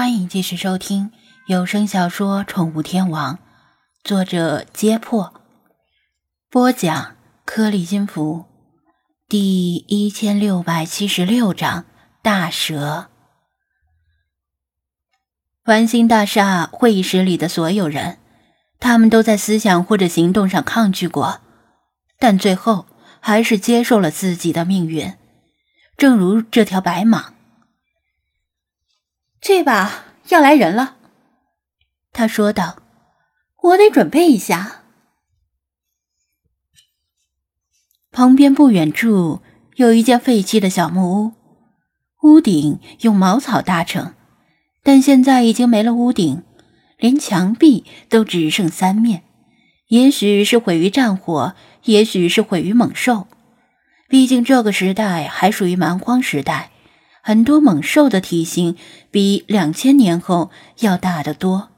欢迎继续收听有声小说《宠物天王》，作者：揭破，播讲：颗粒金服，第一千六百七十六章大蛇。繁星大厦会议室里的所有人，他们都在思想或者行动上抗拒过，但最后还是接受了自己的命运，正如这条白蟒。去吧，要来人了。”他说道，“我得准备一下。”旁边不远处有一间废弃的小木屋，屋顶用茅草搭成，但现在已经没了屋顶，连墙壁都只剩三面。也许是毁于战火，也许是毁于猛兽。毕竟这个时代还属于蛮荒时代。很多猛兽的体型比两千年后要大得多。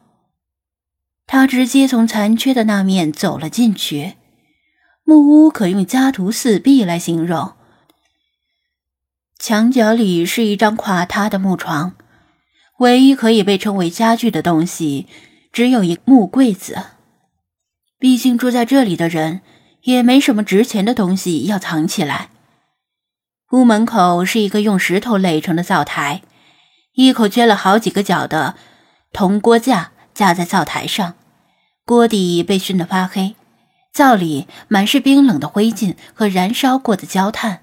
他直接从残缺的那面走了进去。木屋可用家徒四壁来形容。墙角里是一张垮塌的木床，唯一可以被称为家具的东西只有一木柜子。毕竟住在这里的人也没什么值钱的东西要藏起来。屋门口是一个用石头垒成的灶台，一口缺了好几个角的铜锅架架在灶台上，锅底被熏得发黑，灶里满是冰冷的灰烬和燃烧过的焦炭。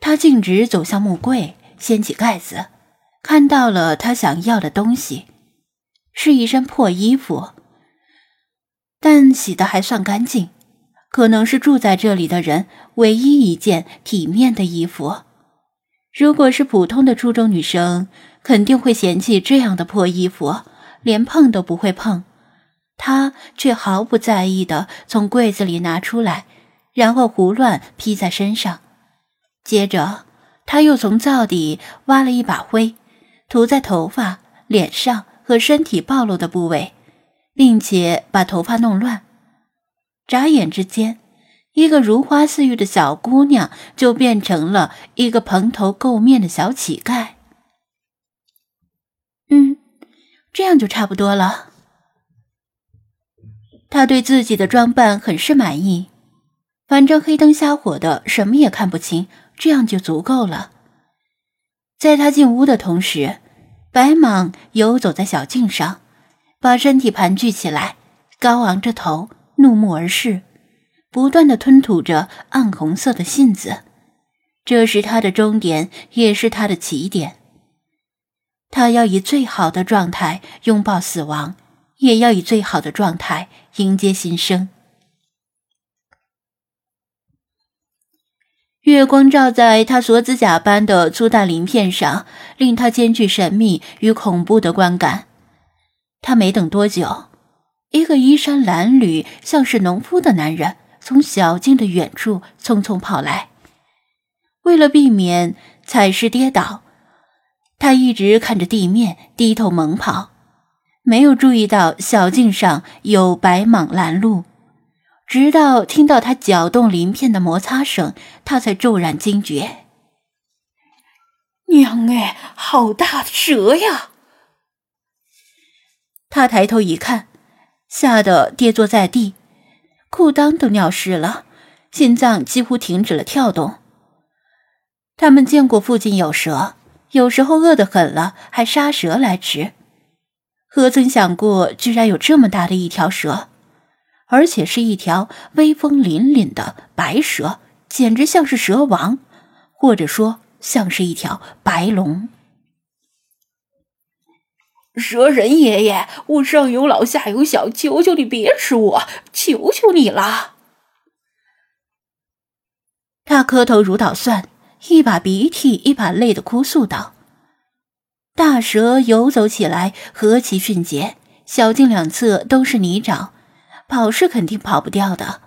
他径直走向木柜，掀起盖子，看到了他想要的东西，是一身破衣服，但洗得还算干净。可能是住在这里的人唯一一件体面的衣服。如果是普通的初中女生，肯定会嫌弃这样的破衣服，连碰都不会碰。她却毫不在意的从柜子里拿出来，然后胡乱披在身上。接着，她又从灶底挖了一把灰，涂在头发、脸上和身体暴露的部位，并且把头发弄乱。眨眼之间，一个如花似玉的小姑娘就变成了一个蓬头垢面的小乞丐。嗯，这样就差不多了。他对自己的装扮很是满意，反正黑灯瞎火的，什么也看不清，这样就足够了。在他进屋的同时，白蟒游走在小径上，把身体盘踞起来，高昂着头。怒目而视，不断的吞吐着暗红色的信子。这是他的终点，也是他的起点。他要以最好的状态拥抱死亡，也要以最好的状态迎接新生。月光照在他锁子甲般的粗大鳞片上，令他兼具神秘与恐怖的观感。他没等多久。一个衣衫褴褛、像是农夫的男人从小径的远处匆匆跑来。为了避免踩尸跌倒，他一直看着地面，低头猛跑，没有注意到小径上有白蟒拦路。直到听到他搅动鳞片的摩擦声，他才骤然惊觉：“娘哎，好大的蛇呀！”他抬头一看。吓得跌坐在地，裤裆都尿湿了，心脏几乎停止了跳动。他们见过附近有蛇，有时候饿得很了还杀蛇来吃，何曾想过居然有这么大的一条蛇，而且是一条威风凛凛的白蛇，简直像是蛇王，或者说像是一条白龙。蛇人爷爷，我上有老下有小，求求你别吃我，求求你了！他磕头如捣蒜，一把鼻涕一把泪的哭诉道：“大蛇游走起来何其迅捷，小径两侧都是泥沼，跑是肯定跑不掉的。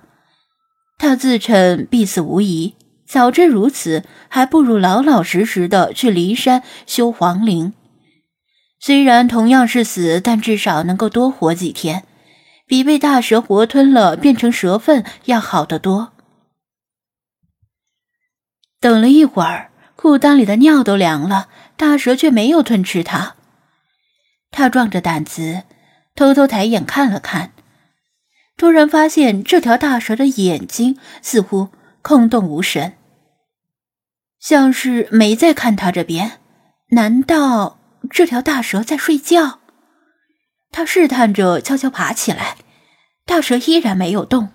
他自称必死无疑，早知如此，还不如老老实实的去骊山修皇陵。”虽然同样是死，但至少能够多活几天，比被大蛇活吞了变成蛇粪要好得多。等了一会儿，裤裆里的尿都凉了，大蛇却没有吞吃它。他壮着胆子偷偷抬眼看了看，突然发现这条大蛇的眼睛似乎空洞无神，像是没在看他这边。难道这条大蛇在睡觉？他试探着悄悄爬起来，大蛇依然没有动。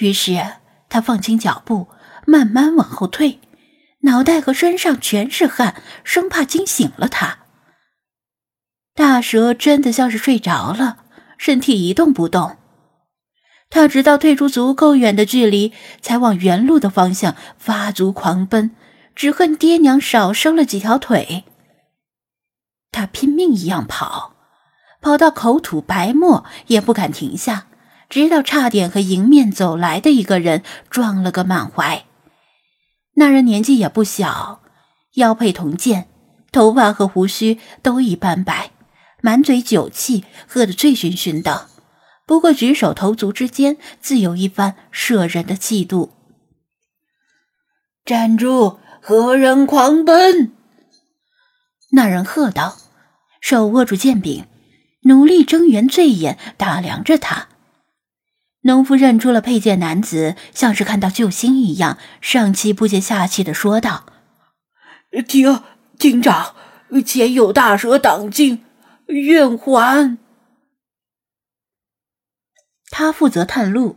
于是他放轻脚步，慢慢往后退，脑袋和身上全是汗，生怕惊醒了他。大蛇真的像是睡着了，身体一动不动。他直到退出足够远的距离，才往原路的方向发足狂奔，只恨爹娘少生了几条腿。他拼命一样跑，跑到口吐白沫也不敢停下。直到差点和迎面走来的一个人撞了个满怀。那人年纪也不小，腰佩铜剑，头发和胡须都一般白，满嘴酒气，喝得醉醺醺的。不过举手投足之间，自有一番摄人的气度。站住！何人狂奔？那人喝道，手握住剑柄，努力睁圆醉眼打量着他。农夫认出了佩剑男子，像是看到救星一样，上气不接下气的说道：“厅厅长，前有大蛇挡境，愿还。”他负责探路，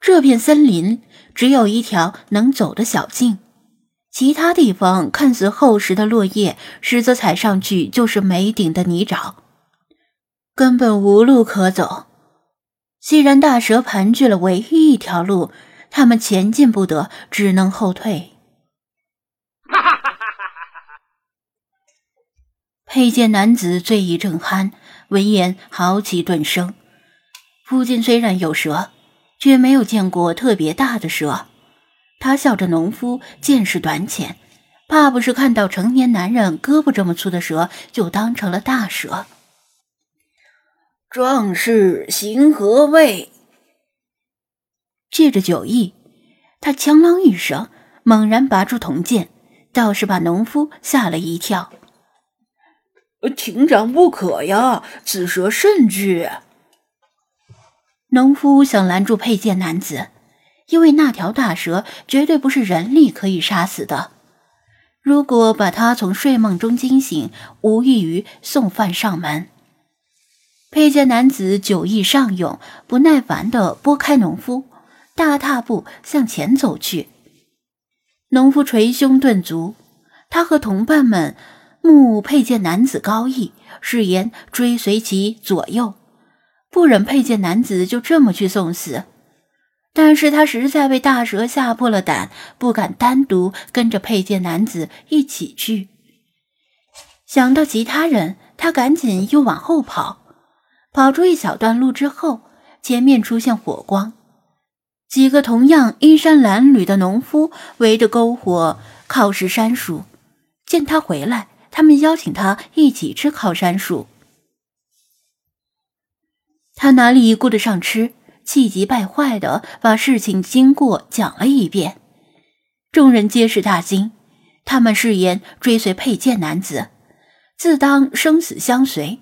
这片森林只有一条能走的小径，其他地方看似厚实的落叶，实则踩上去就是没顶的泥沼，根本无路可走。既然大蛇盘踞了唯一一条路，他们前进不得，只能后退。佩剑男子醉意正酣，闻言豪气顿生。附近虽然有蛇，却没有见过特别大的蛇。他笑着：“农夫见识短浅，怕不是看到成年男人胳膊这么粗的蛇，就当成了大蛇。”壮士行何为？借着酒意，他锵啷一声，猛然拔出铜剑，倒是把农夫吓了一跳。亭长不可呀，此蛇甚巨。农夫想拦住佩剑男子，因为那条大蛇绝对不是人力可以杀死的。如果把他从睡梦中惊醒，无异于送饭上门。佩剑男子酒意上涌，不耐烦地拨开农夫，大踏步向前走去。农夫捶胸顿足，他和同伴们目佩剑男子高义，誓言追随其左右，不忍佩剑男子就这么去送死。但是他实在被大蛇吓破了胆，不敢单独跟着佩剑男子一起去。想到其他人，他赶紧又往后跑。跑出一小段路之后，前面出现火光，几个同样衣衫褴褛的农夫围着篝火烤食山薯。见他回来，他们邀请他一起吃烤山薯。他哪里顾得上吃，气急败坏的把事情经过讲了一遍。众人皆是大惊，他们誓言追随佩剑男子，自当生死相随。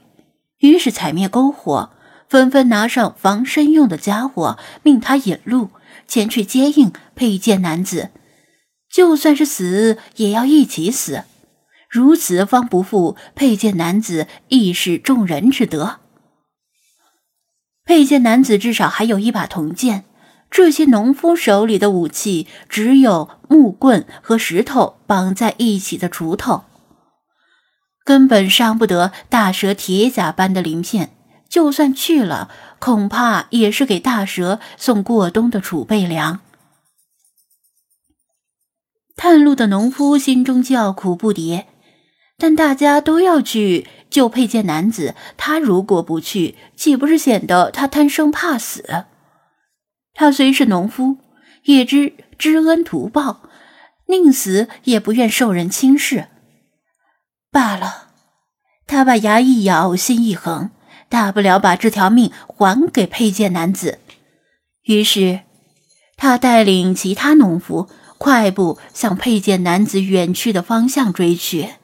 于是踩灭篝火，纷纷拿上防身用的家伙，命他引路前去接应佩剑男子。就算是死，也要一起死，如此方不负佩剑男子义士众人之德。佩剑男子至少还有一把铜剑，这些农夫手里的武器只有木棍和石头绑在一起的锄头。根本伤不得大蛇铁甲般的鳞片，就算去了，恐怕也是给大蛇送过冬的储备粮。探路的农夫心中叫苦不迭，但大家都要去救佩剑男子，他如果不去，岂不是显得他贪生怕死？他虽是农夫，也知知恩图报，宁死也不愿受人轻视。罢了，他把牙一咬，心一横，大不了把这条命还给佩剑男子。于是，他带领其他农夫快步向佩剑男子远去的方向追去。